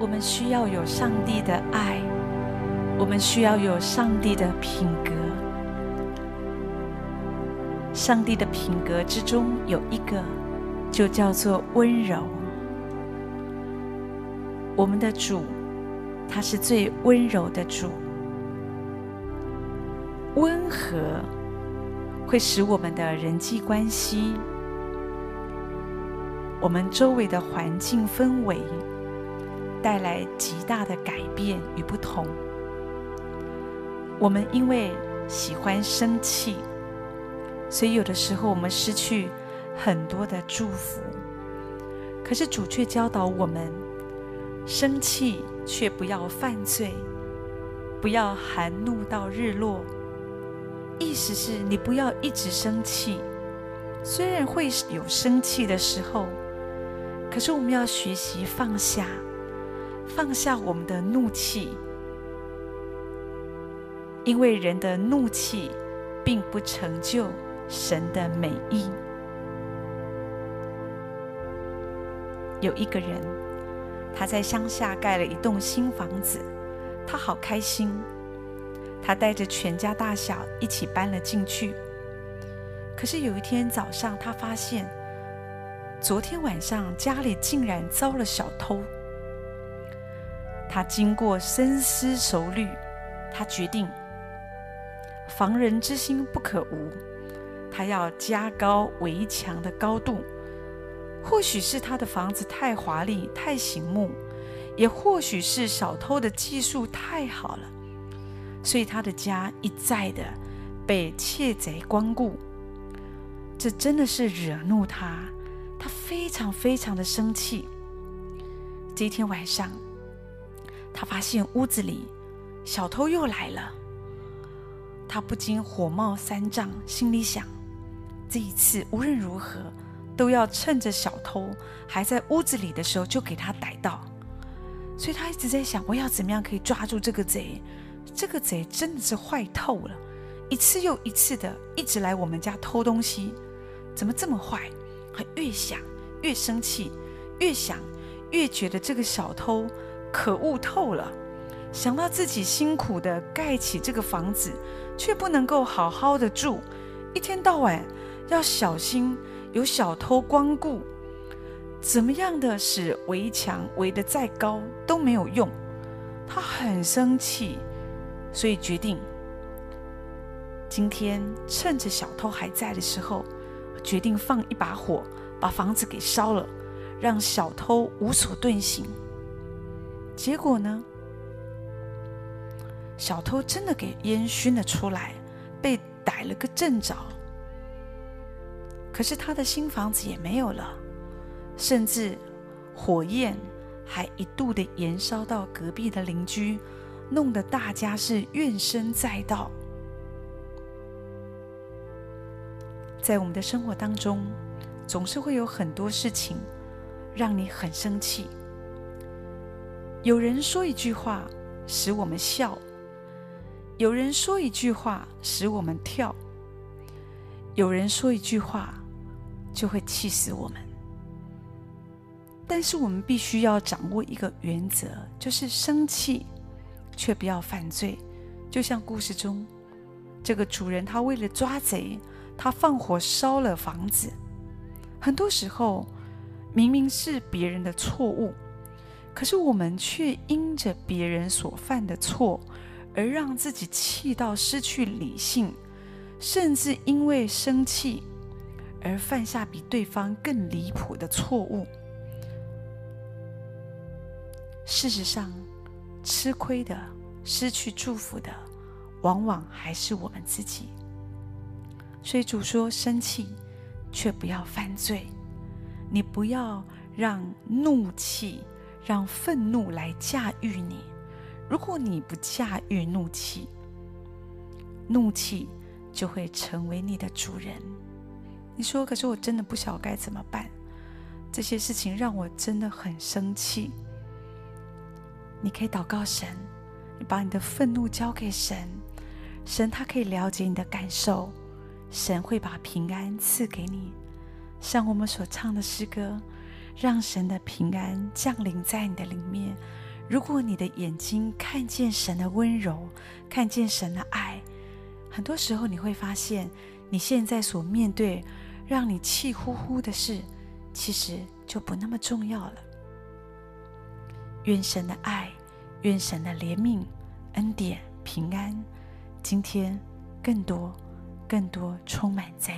我们需要有上帝的爱，我们需要有上帝的品格。上帝的品格之中有一个，就叫做温柔。我们的主，他是最温柔的主。温和会使我们的人际关系，我们周围的环境氛围带来极大的改变与不同。我们因为喜欢生气，所以有的时候我们失去很多的祝福。可是主却教导我们，生气却不要犯罪，不要含怒到日落。意思是你不要一直生气，虽然会有生气的时候，可是我们要学习放下，放下我们的怒气，因为人的怒气并不成就神的美意。有一个人，他在乡下盖了一栋新房子，他好开心。他带着全家大小一起搬了进去。可是有一天早上，他发现昨天晚上家里竟然遭了小偷。他经过深思熟虑，他决定防人之心不可无，他要加高围墙的高度。或许是他的房子太华丽、太醒目，也或许是小偷的技术太好了。所以他的家一再的被窃贼光顾，这真的是惹怒他，他非常非常的生气。这一天晚上，他发现屋子里小偷又来了，他不禁火冒三丈，心里想：这一次无论如何都要趁着小偷还在屋子里的时候就给他逮到。所以他一直在想：我要怎么样可以抓住这个贼？这个贼真的是坏透了，一次又一次的一直来我们家偷东西，怎么这么坏？还越想越生气，越想越觉得这个小偷可恶透了。想到自己辛苦的盖起这个房子，却不能够好好的住，一天到晚要小心有小偷光顾，怎么样的使围墙围得再高都没有用，他很生气。所以决定，今天趁着小偷还在的时候，决定放一把火，把房子给烧了，让小偷无所遁形。结果呢，小偷真的给烟熏了出来，被逮了个正着。可是他的新房子也没有了，甚至火焰还一度的燃烧到隔壁的邻居。弄得大家是怨声载道。在我们的生活当中，总是会有很多事情让你很生气。有人说一句话使我们笑，有人说一句话使我们跳，有人说一句话就会气死我们。但是我们必须要掌握一个原则，就是生气。却不要犯罪，就像故事中这个主人，他为了抓贼，他放火烧了房子。很多时候，明明是别人的错误，可是我们却因着别人所犯的错，而让自己气到失去理性，甚至因为生气而犯下比对方更离谱的错误。事实上，吃亏的、失去祝福的，往往还是我们自己。所以主说：生气，却不要犯罪。你不要让怒气、让愤怒来驾驭你。如果你不驾驭怒气，怒气就会成为你的主人。你说：可是我真的不晓该怎么办。这些事情让我真的很生气。你可以祷告神，你把你的愤怒交给神，神他可以了解你的感受，神会把平安赐给你。像我们所唱的诗歌，让神的平安降临在你的里面，如果你的眼睛看见神的温柔，看见神的爱，很多时候你会发现，你现在所面对让你气呼呼的事，其实就不那么重要了。愿神的爱，愿神的怜悯、恩典、平安，今天更多、更多充满在。